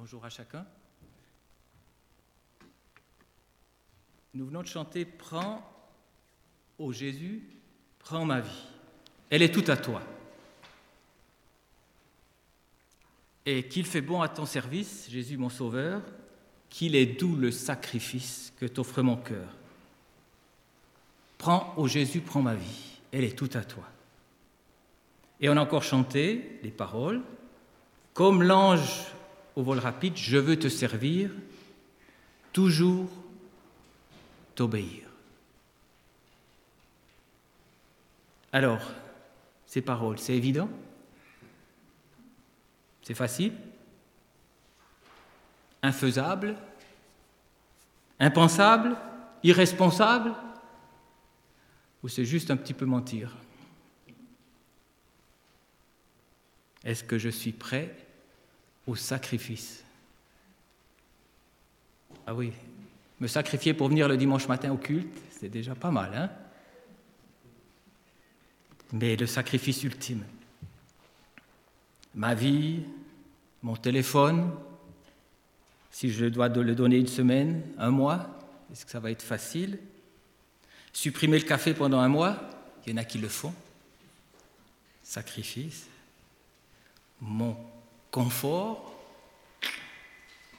Bonjour à chacun. Nous venons de chanter Prends, ô Jésus, prends ma vie. Elle est toute à toi. Et qu'il fait bon à ton service, Jésus mon Sauveur, qu'il est doux le sacrifice que t'offre mon cœur. Prends, ô Jésus, prends ma vie. Elle est toute à toi. Et on a encore chanté les paroles. Comme l'ange au vol rapide, je veux te servir, toujours t'obéir. Alors, ces paroles, c'est évident? C'est facile? Infaisable? Impensable? Irresponsable? Ou c'est juste un petit peu mentir? Est-ce que je suis prêt au sacrifice. Ah oui, me sacrifier pour venir le dimanche matin au culte, c'est déjà pas mal, hein? Mais le sacrifice ultime, ma vie, mon téléphone, si je dois le donner une semaine, un mois, est-ce que ça va être facile? Supprimer le café pendant un mois, il y en a qui le font. Sacrifice. Mon confort.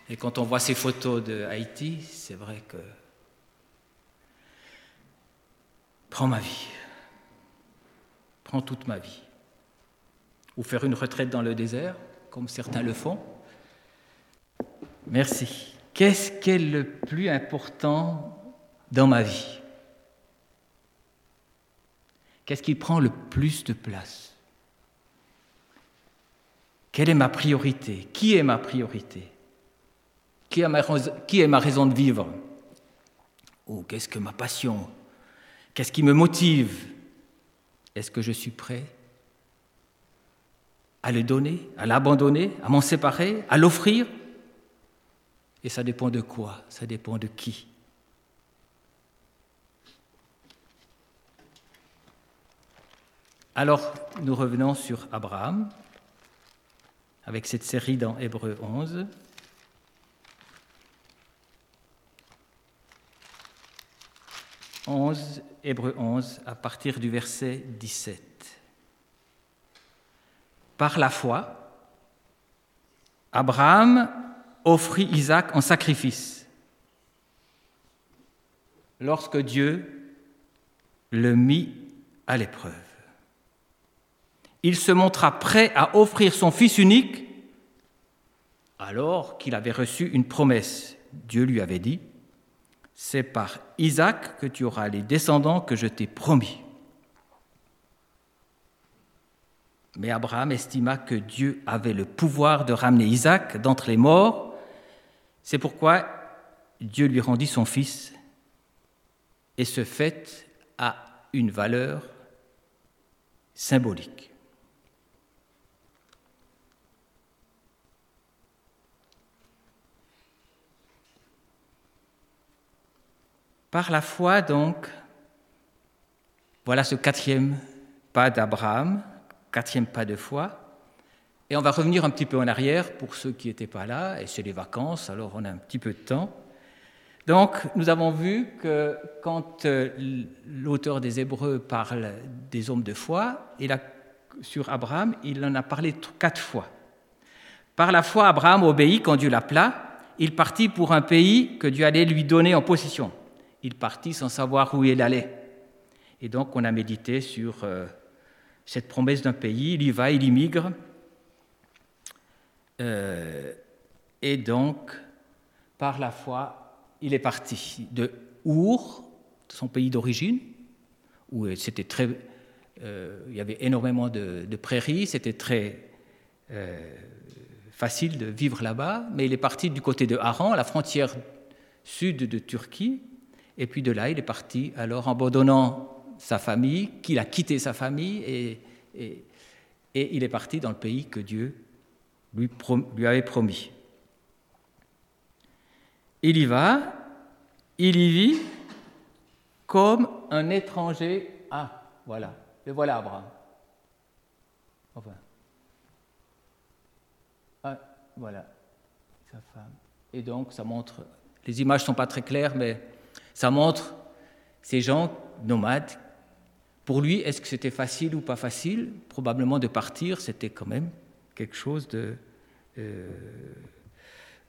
Et quand on voit ces photos de Haïti, c'est vrai que prends ma vie, prends toute ma vie. Ou faire une retraite dans le désert, comme certains le font. Merci. Qu'est-ce qui est le plus important dans ma vie? Qu'est-ce qui prend le plus de place? Quelle est ma priorité? Qui est ma priorité? Qui est, ma, raison de vivre? Ou qu'est-ce que ma passion? Qu'est-ce qui me motive? Est-ce que je suis prêt à le donner, à l'abandonner, à m'en séparer, à l'offrir? Et ça dépend de quoi? Ça dépend de qui? Alors, nous revenons sur Abraham avec cette série dans Hébreu 11. « 11, Hébreu 11, à partir du verset 17. Par la foi, Abraham offrit Isaac en sacrifice lorsque Dieu le mit à l'épreuve il se montra prêt à offrir son fils unique alors qu'il avait reçu une promesse. Dieu lui avait dit, c'est par Isaac que tu auras les descendants que je t'ai promis. Mais Abraham estima que Dieu avait le pouvoir de ramener Isaac d'entre les morts. C'est pourquoi Dieu lui rendit son fils. Et ce fait a une valeur symbolique. Par la foi, donc, voilà ce quatrième pas d'Abraham, quatrième pas de foi. Et on va revenir un petit peu en arrière pour ceux qui n'étaient pas là, et c'est les vacances, alors on a un petit peu de temps. Donc, nous avons vu que quand euh, l'auteur des Hébreux parle des hommes de foi, il a, sur Abraham, il en a parlé quatre fois. Par la foi, Abraham obéit quand Dieu l'appela. Il partit pour un pays que Dieu allait lui donner en possession il partit sans savoir où il allait. Et donc on a médité sur euh, cette promesse d'un pays, il y va, il immigre. Euh, et donc, par la foi, il est parti de Our, son pays d'origine, où c'était très, euh, il y avait énormément de, de prairies, c'était très facile de vivre là-bas, mais il est parti du côté de Haran, la frontière sud de Turquie, et puis de là, il est parti, alors abandonnant sa famille, qu'il a quitté sa famille, et, il est parti dans le pays que Dieu lui, lui avait promis. Il y va, il y vit comme un étranger. Ah, voilà, le voilà Abraham. Enfin. Ah, voilà. sa femme. Et donc, ça montre, les images ne sont pas très claires, mais ça montre ces gens nomades. Pour lui, est-ce que c'était facile ou pas facile? Probablement de partir, c'était quand même quelque chose de, euh,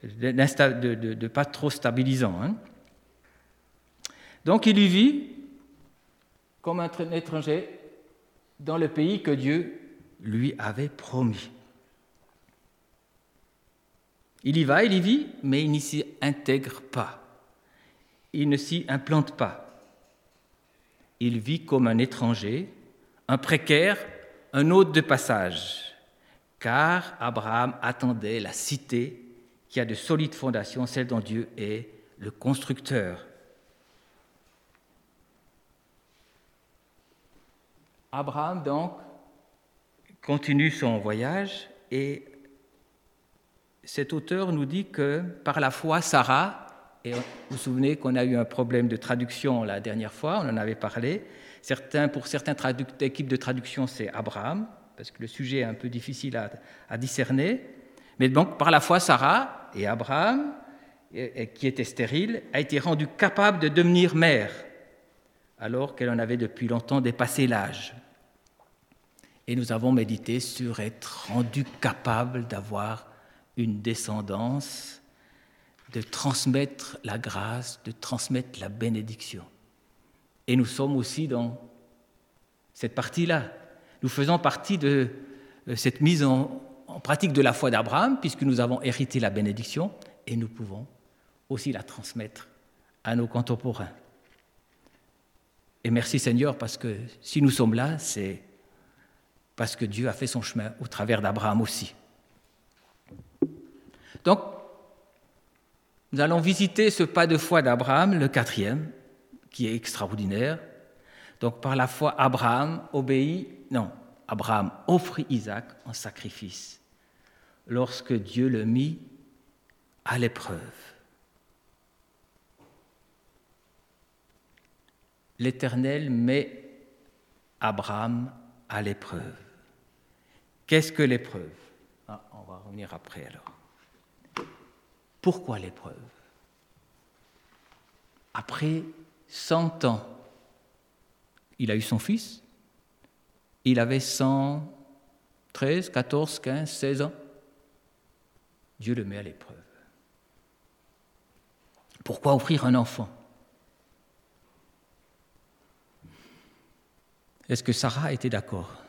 de, pas trop stabilisant. Hein. Donc il y vit comme un étranger dans le pays que Dieu lui avait promis. Il y va, il y vit, mais il n'y s'y intègre pas. Il ne s'y implante pas. Il vit comme un étranger, un précaire, un hôte de passage, car Abraham attendait la cité qui a de solides fondations, celle dont Dieu est le constructeur. Abraham, donc, continue son voyage et cet auteur nous dit que par la foi, Sarah, et vous vous souvenez qu'on a eu un problème de traduction la dernière fois, on en avait parlé, pour certaines équipes de traduction, c'est Abraham, parce que le sujet est un peu difficile à, à discerner, mais donc par la foi, Sarah et Abraham, qui était stérile, a été rendue capable de devenir mère, alors qu'elle en avait depuis longtemps dépassé l'âge. Et nous avons médité sur être rendu capable d'avoir une descendance, de transmettre la grâce, de transmettre la bénédiction. Et nous sommes aussi dans cette partie-là. Nous faisons partie de cette mise en, pratique de la foi d'Abraham, puisque nous avons hérité la bénédiction, et nous pouvons aussi la transmettre à nos contemporains. Et merci Seigneur, parce que si nous sommes là, c'est parce que Dieu a fait son chemin au travers d'Abraham aussi. Donc, nous allons visiter ce pas de foi d'Abraham, le quatrième, qui est extraordinaire. Donc, par la foi, Abraham obéit, non, Abraham offrit Isaac en sacrifice lorsque Dieu le mit à l'épreuve. L'Éternel met Abraham à l'épreuve. Qu'est-ce que l'épreuve? Ah, On va revenir après alors. Pourquoi l'épreuve? Après 100 ans, il a eu son fils, il avait 113, 14, 15, 16 ans. Dieu le met à l'épreuve. Pourquoi offrir un enfant? Est-ce que Sarah était d'accord?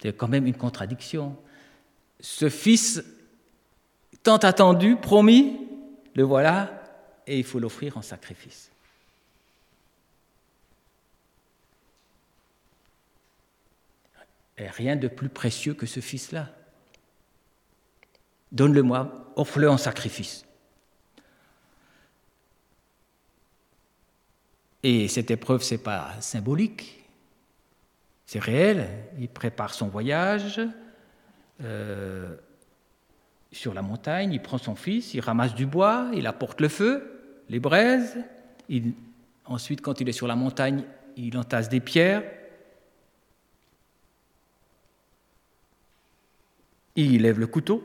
C'est quand même une contradiction. Ce fils tant attendu, promis, le voilà, et il faut l'offrir en sacrifice. Rien de plus précieux que ce fils-là. Donne-le-moi, offre-le en sacrifice. Et cette épreuve, ce n'est pas symbolique, c'est réel. Il prépare son voyage euh, sur la montagne, il prend son fils, il ramasse du bois, il apporte le feu, les braises. ensuite, quand il est sur la montagne, il entasse des pierres. Il lève le couteau.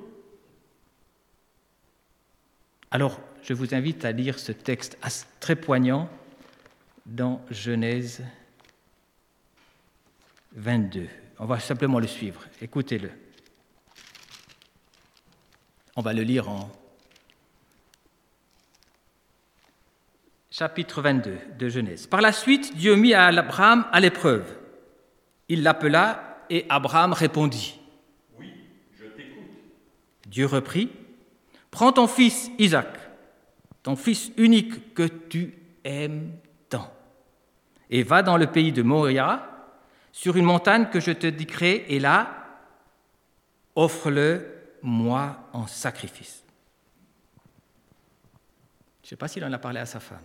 Alors, je vous invite à lire ce texte très poignant dans Genèse 22. On va simplement le suivre. Écoutez-le. On va le lire en chapitre 22 de Genèse. Par la suite, Dieu mit à Abraham à l'épreuve. Il l'appela et Abraham répondit. Oui, je t'écoute. Dieu reprit. Prends ton fils Isaac, ton fils unique que tu aimes et va dans le pays de Moria, sur une montagne que je te dirai, et là, offre-le moi en sacrifice. Je ne sais pas s'il en a parlé à sa femme.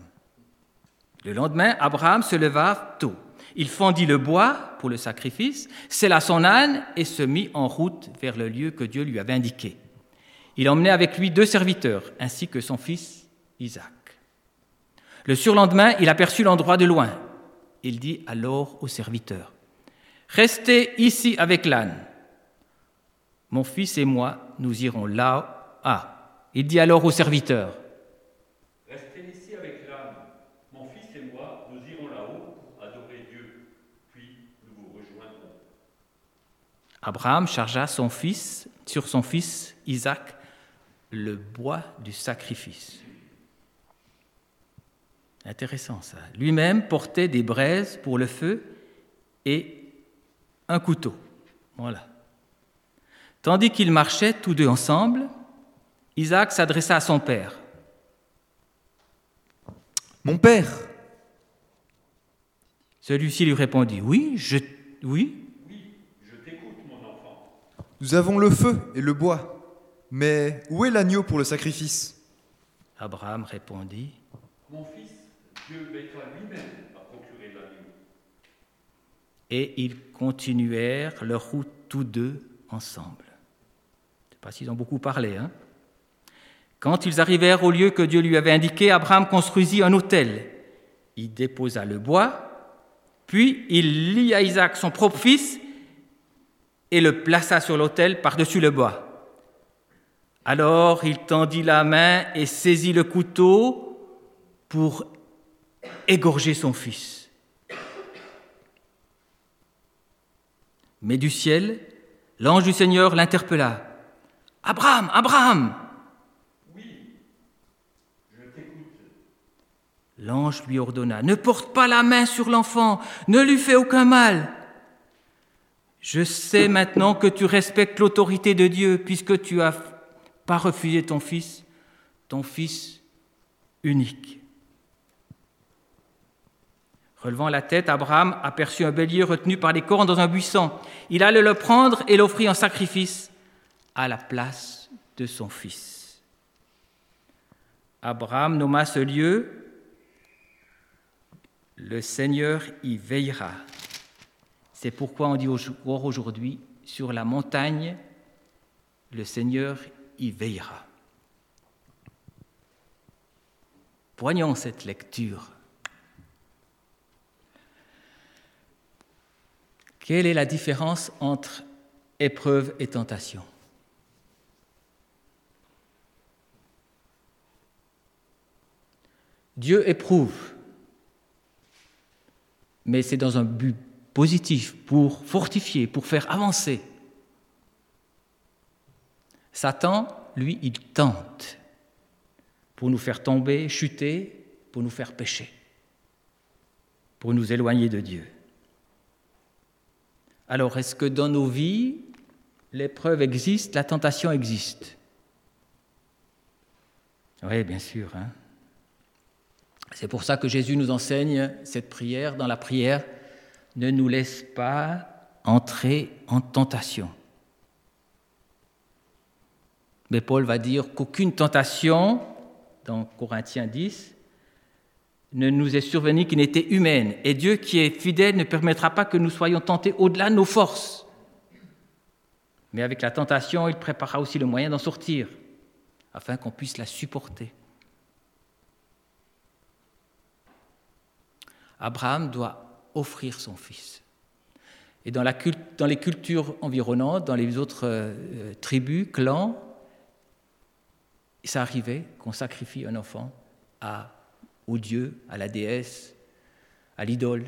Le lendemain, Abraham se leva tôt. Il fendit le bois pour le sacrifice, sella son âne et se mit en route vers le lieu que Dieu lui avait indiqué. Il emmenait avec lui deux serviteurs, ainsi que son fils Isaac. Le surlendemain, il aperçut l'endroit de loin. Il dit alors au serviteur, Restez ici avec l'âne. Mon fils et moi, nous irons là. Ah, il dit alors au serviteur, Restez ici avec l'âme. Mon fils et moi, nous irons là-haut pour adorer Dieu, puis nous vous rejoindrons. Abraham chargea son fils sur son fils Isaac le bois du sacrifice. Intéressant ça. Lui-même portait des braises pour le feu et un couteau. Voilà. Tandis qu'ils marchaient tous deux ensemble, Isaac s'adressa à son père. Mon père, Celui-ci lui répondit Oui, je. Oui. Je t'écoute, mon enfant. nous avons le feu et le bois. Mais où est l'agneau pour le sacrifice? Abraham répondit Mon fils, Dieu veillera lui-même à procurer l'agneau. Et ils continuèrent leur route tous deux ensemble. Pas s'ils ont beaucoup parlé. Hein Quand ils arrivèrent au lieu que Dieu lui avait indiqué, Abraham construisit un autel. Il déposa le bois, puis il lia à Isaac son propre fils et le plaça sur l'autel par-dessus le bois. Alors il tendit la main et saisit le couteau pour égorger son fils. Mais du ciel, l'ange du Seigneur l'interpella. Abraham, Abraham L'ange lui ordonna, Ne porte pas la main sur l'enfant, ne lui fais aucun mal. Je sais maintenant que tu respectes l'autorité de Dieu puisque tu as pas refusé ton fils, ton fils unique. Relevant la tête, Abraham aperçut un bélier retenu par les cornes dans un buisson. Il allait le prendre et l'offrir en sacrifice à la place de son fils. Abraham nomma ce lieu Le Seigneur y veillera. C'est pourquoi on dit aujourd'hui, sur la montagne, le Seigneur y veillera. Poignons cette lecture. Quelle est la différence entre épreuve et tentation? Dieu éprouve, mais c'est dans un but positif, pour fortifier, pour faire avancer. Satan, lui, il tente pour nous faire tomber, chuter, pour nous faire pécher, pour nous éloigner de Dieu. Alors, est-ce que dans nos vies, l'épreuve existe, la tentation existe? Oui, bien sûr. Hein C'est pour ça que Jésus nous enseigne cette prière. Dans la prière, ne nous laisse pas entrer en tentation. Mais Paul va dire qu'aucune tentation, dans Corinthiens 10, ne nous est survenue qui n'était humaine. Et Dieu qui est fidèle ne permettra pas que nous soyons tentés au-delà de nos forces. Mais avec la tentation, il préparera aussi le moyen d'en sortir, afin qu'on puisse la supporter. Abraham doit offrir son fils. Et dans, les cultures environnantes, dans les autres euh, tribus, clans, ça arrivait qu'on sacrifie un enfant à, au dieu, à la déesse, à l'idole,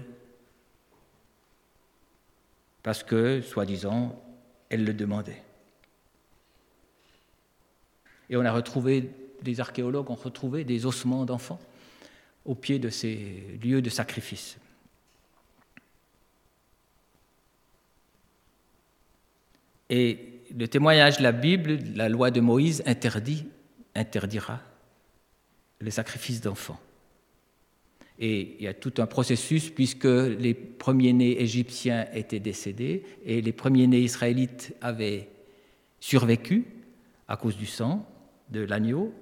parce que, soi-disant, elle le demandait. Et on a retrouvé, des archéologues ont retrouvé des ossements d'enfants au pied de ces lieux de sacrifice. Et le témoignage de la Bible, la loi de Moïse interdit interdira les sacrifices d'enfants. Et il y a tout un processus puisque les premiers-nés égyptiens étaient décédés et les premiers-nés israélites avaient survécu à cause du sang de l'agneau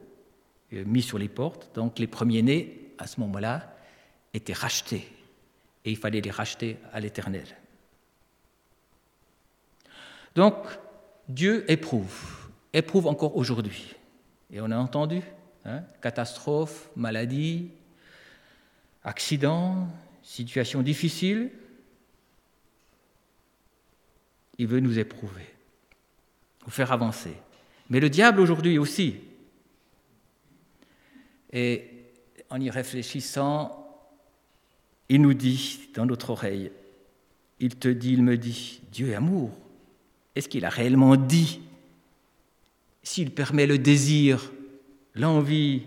euh, mis sur les portes. Donc les premiers-nés, à ce moment-là, étaient rachetés et il fallait les racheter à l'Éternel. Donc Dieu éprouve, éprouve encore aujourd'hui. Et on a entendu, hein, catastrophe, maladie, accident, situation difficile. Il veut nous éprouver. vous faire avancer. Mais le diable aujourd'hui aussi. Et en y réfléchissant, il nous dit dans notre oreille, il te dit, il me dit, Dieu est amour. Est-ce qu'il a réellement dit S'il permet le désir, l'envie,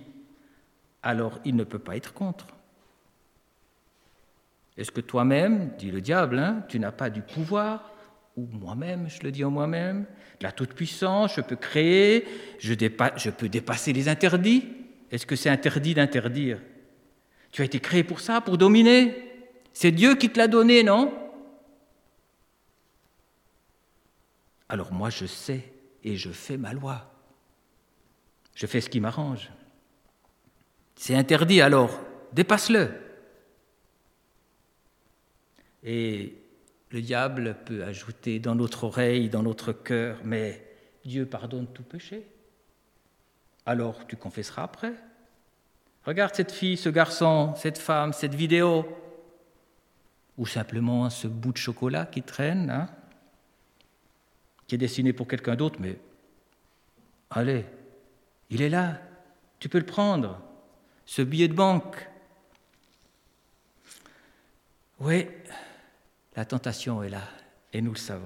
alors il ne peut pas être contre. Est-ce que toi-même, dit le diable, hein, tu n'as pas du pouvoir Ou moi-même, je le dis en moi-même, la toute-puissance, je peux créer, je peux dépasser les interdits Est-ce que c'est interdit d'interdire? Tu as été créé pour ça, pour dominer? C'est Dieu qui te l'a donné, non? Alors moi, je sais et je fais ma loi. Je fais ce qui m'arrange. C'est interdit, alors dépasse-le. Et le diable peut ajouter dans notre oreille, dans notre cœur, mais Dieu pardonne tout péché. Alors tu confesseras après. Regarde cette fille, ce garçon, cette femme, cette vidéo, ou simplement ce bout de chocolat qui traîne, hein, qui est destiné pour quelqu'un d'autre, mais allez, il est là, tu peux le prendre ce billet de banque. Oui, la tentation est là, et nous le savons.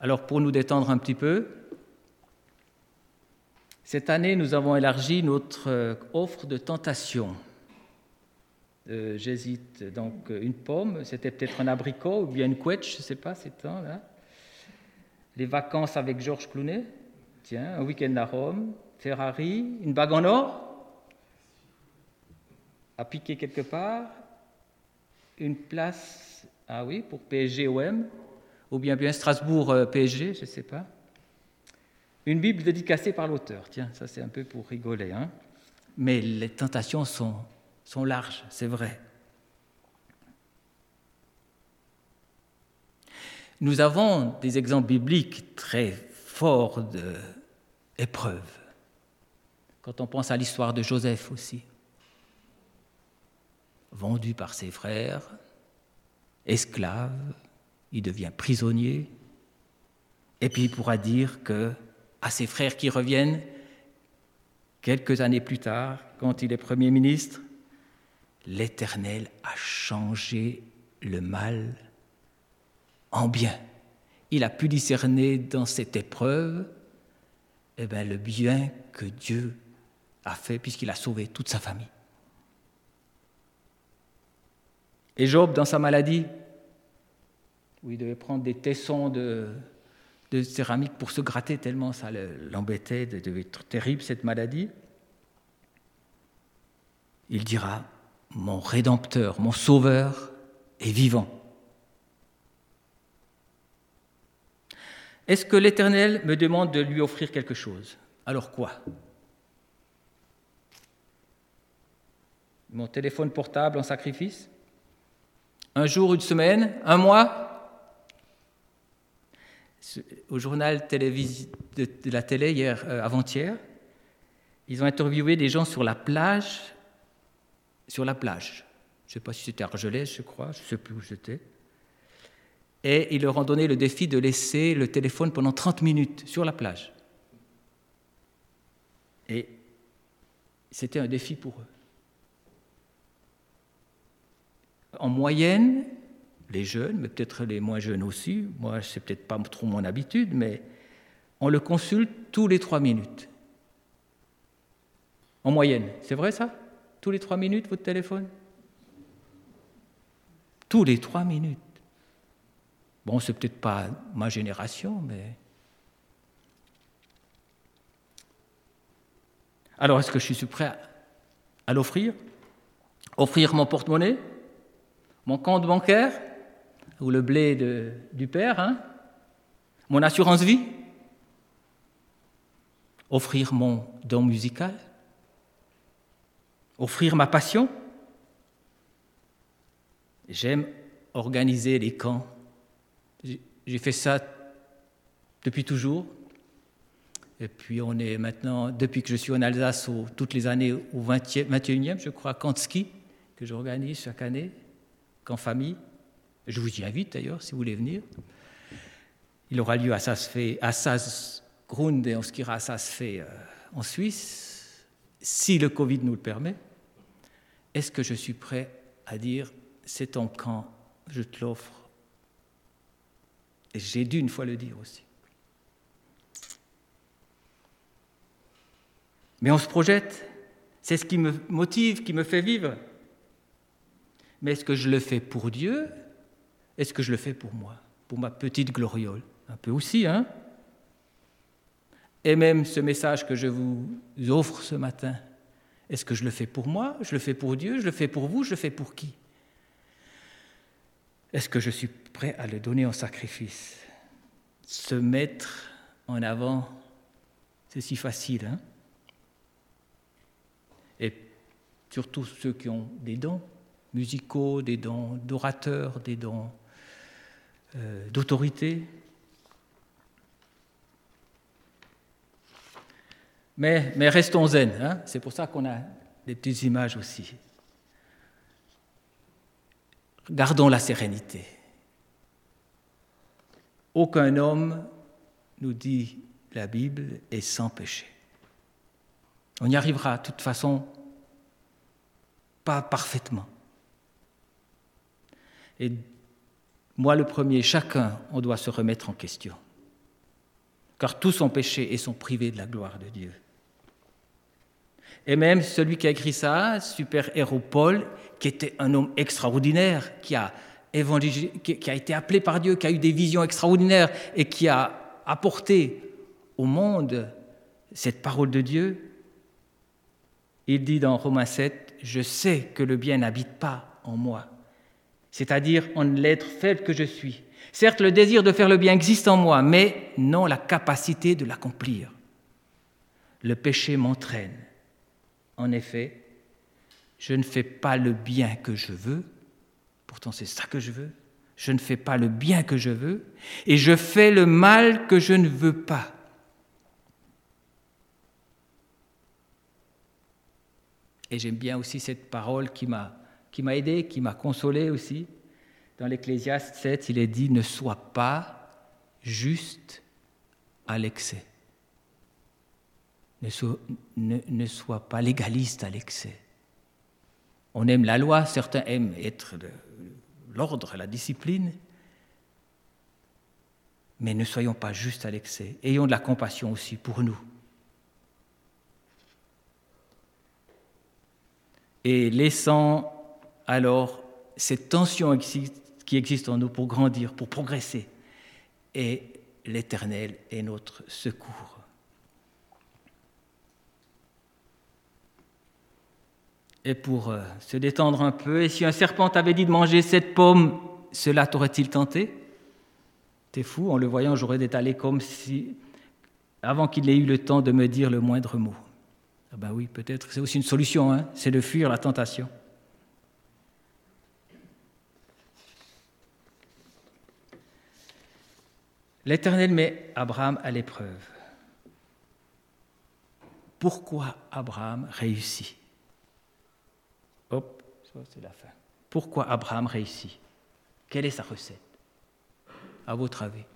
Alors pour nous détendre un petit peu, cette année, nous avons élargi notre euh, offre de tentation. Euh, j'hésite donc une pomme, c'était peut-être un abricot ou bien une couette, je ne sais pas, c'est temps là. Les vacances avec Georges Clounet, tiens, un week-end à Rome, Ferrari, une bague en or, à piquer quelque part, une place, ah oui, pour PSG-OM, ou bien bien Strasbourg-PSG, je ne sais pas. Une Bible dédicacée par l'auteur, tiens, ça c'est un peu pour rigoler. Hein. Mais les tentations sont, sont larges, c'est vrai. Nous avons des exemples bibliques très forts d'épreuves. Quand on pense à l'histoire de Joseph aussi vendu par ses frères, esclave, il devient prisonnier, et puis il pourra dire que à ses frères qui reviennent quelques années plus tard, quand il est Premier ministre, l'Éternel a changé le mal en bien. Il a pu discerner dans cette épreuve eh bien, le bien que Dieu a fait puisqu'il a sauvé toute sa famille. Et Job, dans sa maladie, où il devait prendre des tessons de, céramique pour se gratter tellement ça l'embêtait, devait être terrible cette maladie, il dira, mon Rédempteur, mon Sauveur est vivant. Est-ce que l'Éternel me demande de lui offrir quelque chose? Alors quoi? Mon téléphone portable en sacrifice? Un jour, une semaine, un mois? Au journal de, la télé, hier, euh, avant-hier, ils ont interviewé des gens sur la plage. Sur la plage. Je ne sais pas si c'était Argelès, je crois, je ne sais plus où j'étais. Et ils leur ont donné le défi de laisser le téléphone pendant 30 minutes sur la plage. Et c'était un défi pour eux. en moyenne, les jeunes, mais peut-être les moins jeunes aussi, moi c'est peut-être pas trop mon habitude, mais on le consulte tous les trois minutes. En moyenne, c'est vrai ça? Tous les trois minutes votre téléphone? Tous les trois minutes. Bon, c'est peut-être pas ma génération, mais. Alors, est-ce que je suis prêt à l'offrir? Offrir mon porte-monnaie? Mon compte bancaire, ou le blé du père, hein, mon assurance vie, offrir mon don musical, offrir ma passion. J'aime organiser les camps. J'ai fait ça depuis toujours. Et puis on est maintenant, depuis que je suis en Alsace, toutes les années au 21e, je crois, camp de ski, que j'organise chaque année en famille. Je vous y invite d'ailleurs si vous voulez venir. Il aura lieu à Sassgrund et on skiera à Sassfee en Suisse, si le Covid nous le permet. Est-ce que je suis prêt à dire c'est ton camp, je te l'offre? Et j'ai dû une fois le dire aussi. Mais on se projette, c'est ce qui me motive, qui me fait vivre. Mais est-ce que je le fais pour Dieu? Est-ce que je le fais pour moi Pour ma petite gloriole? Un peu aussi, hein? Et même ce message que je vous offre ce matin, est-ce que je le fais pour moi? Je le fais pour Dieu? Je le fais pour vous? Je le fais pour qui? Est-ce que je suis prêt à le donner en sacrifice? Se mettre en avant, c'est si facile, hein? Et surtout ceux qui ont des dons musicaux, des dons d'orateurs, des dons euh, d'autorité. Mais, restons zen, hein. c'est pour ça qu'on a des petites images aussi. Gardons la sérénité. Aucun homme, nous dit la Bible, est sans péché. On y arrivera de toute façon pas parfaitement. Moi le premier, chacun, on doit se remettre en question. Car tous ont péché et sont privés de la gloire de Dieu. Et même celui qui a écrit ça, super héros Paul, qui était un homme extraordinaire, qui a, qui a été appelé par Dieu, qui a eu des visions extraordinaires et qui a apporté au monde cette parole de Dieu, il dit dans Romains 7, Je sais que le bien n'habite pas en moi, c'est-à-dire en l'être fait que je suis. Certes, le désir de faire le bien existe en moi, mais non la capacité de l'accomplir. Le péché m'entraîne. En effet, je ne fais pas le bien que je veux, pourtant c'est ça que je veux, je ne fais pas le bien que je veux, et je fais le mal que je ne veux pas. Et j'aime bien aussi cette parole qui m'a qui m'a aidé, qui m'a consolé aussi. Dans l'Ecclésiaste 7, il est dit ne sois pas juste à l'excès. Ne ne, sois pas légaliste à l'excès. On aime la loi, certains aiment être l'ordre, la discipline, mais ne soyons pas juste à l'excès. Ayons de la compassion aussi pour nous. Et laissant alors cette tension qui existe en nous pour grandir, pour progresser. Et l'Éternel est notre secours. Et pour euh, se détendre un peu, et si un serpent t'avait dit de manger cette pomme, cela t'aurait-il tenté? T'es fou, en le voyant, j'aurais détalé comme si, avant qu'il ait eu le temps de me dire le moindre mot. Ah ben oui, peut-être, c'est aussi une solution, hein c'est de fuir la tentation. L'Éternel met Abraham à l'épreuve. Pourquoi Abraham réussit? Hop, c'est la fin. Pourquoi Abraham réussit? Quelle est sa recette? À votre avis.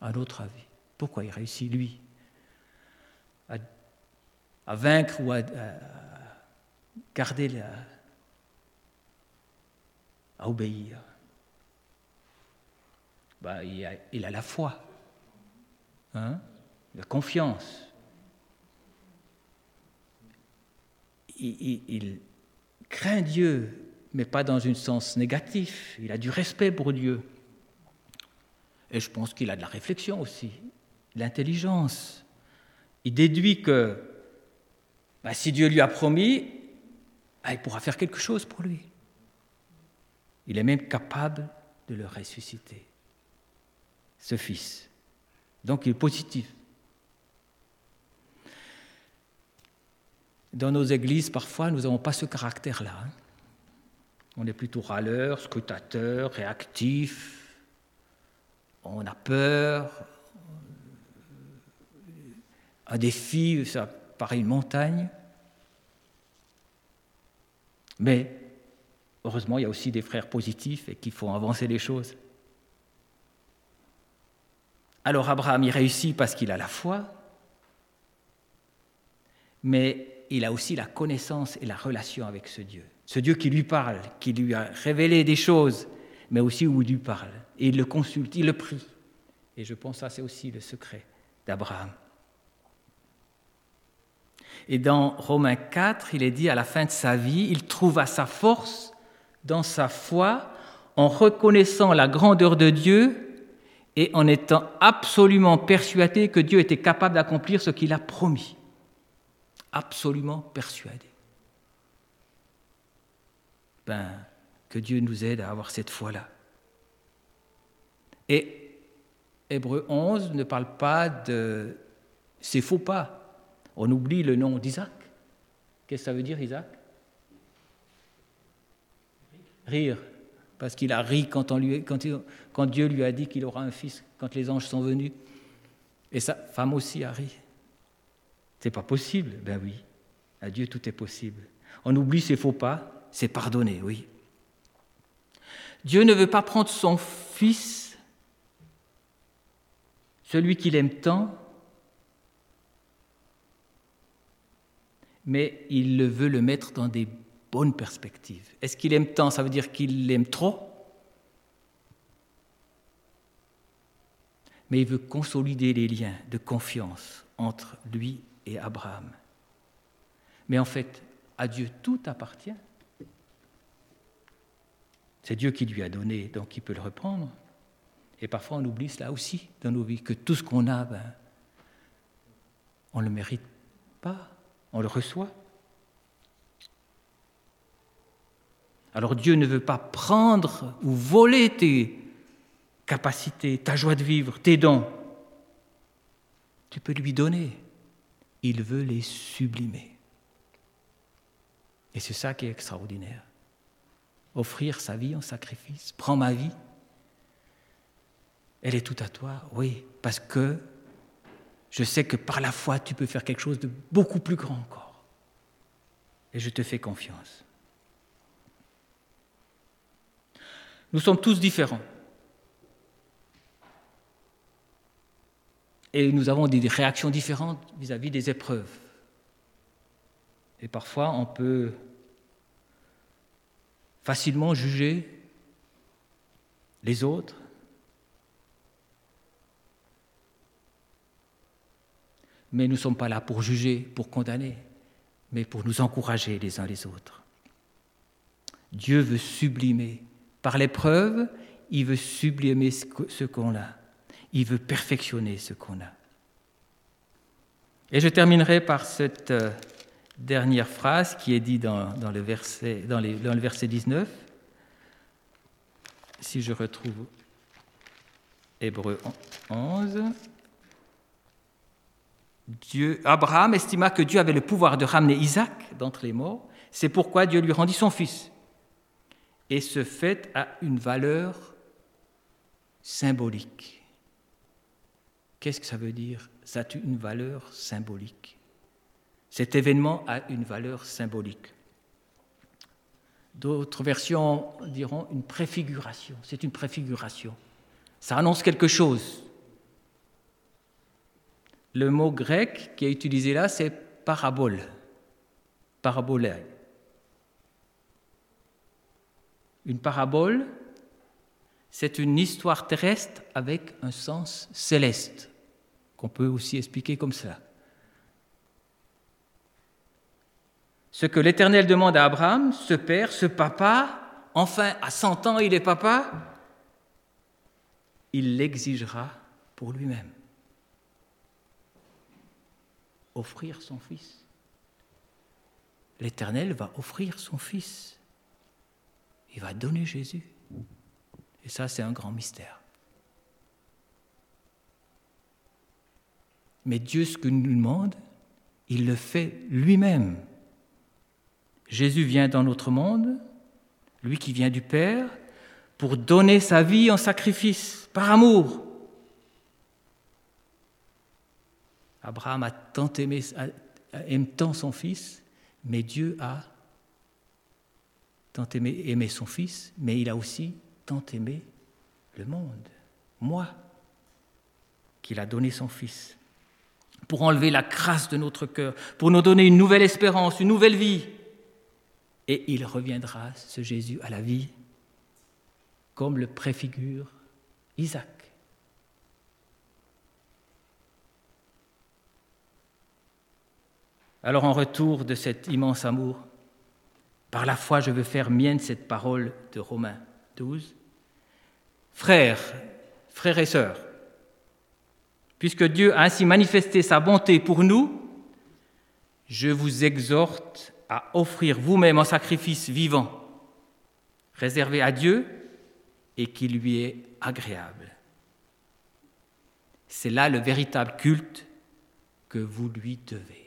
À notre avis. Pourquoi il réussit, lui? À, vaincre ou à, garder la, à obéir? Bah, il, a, la foi, hein, la confiance. Il, craint Dieu, mais pas dans un sens négatif. Il a du respect pour Dieu. Et je pense qu'il a de la réflexion aussi, l'intelligence. Il déduit que bah, si Dieu lui a promis, bah, il pourra faire quelque chose pour lui. Il est même capable de le ressusciter ce fils. Donc il est positif. Dans nos églises, parfois, nous n'avons pas ce caractère-là. Hein. On est plutôt râleur, scrutateur, réactif. On a peur. Un défi, ça paraît une montagne. Mais heureusement, il y a aussi des frères positifs et qui font avancer les choses. Alors Abraham y réussit parce qu'il a la foi, mais il a aussi la connaissance et la relation avec ce Dieu. Ce Dieu qui lui parle, qui lui a révélé des choses, mais aussi où il lui parle. Et il le consulte, il le prie. Et je pense que ça, c'est aussi le secret d'Abraham. Et dans Romains 4, il est dit à la fin de sa vie, il trouva sa force dans sa foi en reconnaissant la grandeur de Dieu et en étant absolument persuadé que Dieu était capable d'accomplir ce qu'il a promis. Absolument persuadé. Ben, que Dieu nous aide à avoir cette foi-là. Et Hébreu 11 ne parle pas de ces faux pas. On oublie le nom d'Isaac. Qu'est-ce que ça veut dire, Isaac? Rire. Parce qu'il a ri quand, Dieu lui a dit qu'il aura un fils, quand les anges sont venus. Et sa femme aussi a ri. C'est pas possible. Ben oui. À Dieu, tout est possible. On oublie ses faux pas, c'est pardonné, oui. Dieu ne veut pas prendre son fils, celui qu'il aime tant, mais il veut le mettre dans des bonnes perspectives. Est-ce qu'il aime tant Ça veut dire qu'il l'aime trop? Mais il veut consolider les liens de confiance entre lui et Abraham. Mais en fait, à Dieu tout appartient. C'est Dieu qui lui a donné, donc il peut le reprendre. Et parfois on oublie cela aussi dans nos vies, que tout ce qu'on a, ben, on ne le mérite pas on le reçoit. Alors Dieu ne veut pas prendre ou voler tes capacités, ta joie de vivre, tes dons. Tu peux lui donner. Il veut les sublimer. Et c'est ça qui est extraordinaire. Offrir sa vie en sacrifice. Prends ma vie. Elle est tout à toi, oui, parce que je sais que par la foi, tu peux faire quelque chose de beaucoup plus grand encore. Et je te fais confiance. Nous sommes tous différents. Et nous avons des réactions différentes vis-à-vis des épreuves. Et parfois, on peut facilement juger les autres mais nous ne sommes pas là pour juger, pour condamner, mais pour nous encourager les uns les autres. Dieu veut sublimer. Par l'épreuve, il veut sublimer ce qu'on a. Il veut perfectionner ce qu'on a. Et je terminerai par cette euh, dernière phrase qui est dite dans, le, verset, le verset 19. Si je retrouve Hébreu 11. Dieu, Abraham estima que Dieu avait le pouvoir de ramener Isaac d'entre les morts. C'est pourquoi Dieu lui rendit son fils. Et ce fait a une valeur symbolique. Qu'est-ce que ça veut dire Ça a une valeur symbolique? Cet événement a une valeur symbolique. D'autres versions diront une préfiguration. C'est une préfiguration. Ça annonce quelque chose. Le mot grec qui est utilisé là, c'est parabole, parabolae. Une parabole, c'est une histoire terrestre avec un sens céleste, qu'on peut aussi expliquer comme ça. Ce que l'Éternel demande à Abraham, ce père, ce papa, enfin à 100 ans il est papa, il l'exigera pour lui-même offrir son Fils. L'Éternel va offrir son Fils. Il va donner Jésus. Et ça, c'est un grand mystère. Mais Dieu, ce que nous demande, il le fait lui-même. Jésus vient dans notre monde, lui qui vient du Père, pour donner sa vie en sacrifice, par amour. Abraham a tant aimé, aime tant son fils, mais Dieu a tant aimé, aimé son fils, mais il a aussi tant aimé le monde, moi. qu'il a donné son Fils, pour enlever la crasse de notre cœur, pour nous donner une nouvelle espérance, une nouvelle vie. Et il reviendra, ce Jésus, à la vie, comme le préfigure Isaac. Alors en retour de cet immense amour, par la foi, je veux faire mienne cette parole de Romains 12. Frères, frères et sœurs, puisque Dieu a ainsi manifesté sa bonté pour nous, je vous exhorte à offrir vous-même en sacrifice vivant, réservé à Dieu et qui lui est agréable. C'est là le véritable culte que vous lui devez.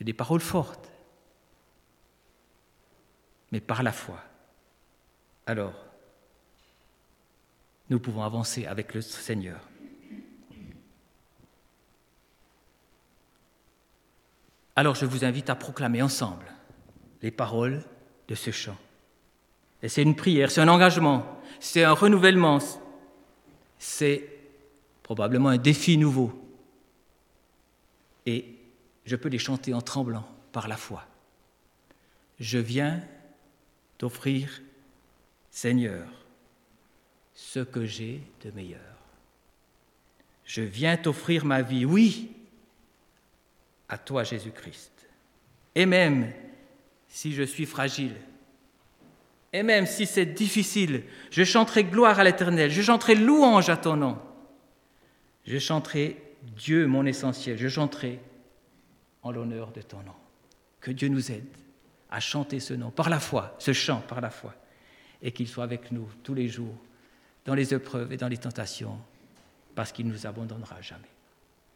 C'est des paroles fortes, mais par la foi. Alors, nous pouvons avancer avec le Seigneur. Alors je vous invite à proclamer ensemble les paroles de ce chant. Et c'est une prière, c'est un engagement, c'est un renouvellement, c'est probablement un défi nouveau. Et je peux les chanter en tremblant par la foi. Je viens t'offrir, Seigneur, ce que j'ai de meilleur. Je viens t'offrir ma vie, oui, à toi Jésus-Christ. Et même si je suis fragile, et même si c'est difficile, je chanterai gloire à l'Éternel, je chanterai louange à ton nom, je chanterai Dieu mon essentiel, je chanterai en l'honneur de ton nom. Que Dieu nous aide à chanter ce nom par la foi, ce chant par la foi, et qu'il soit avec nous tous les jours, dans les épreuves et dans les tentations, parce qu'il ne nous abandonnera jamais.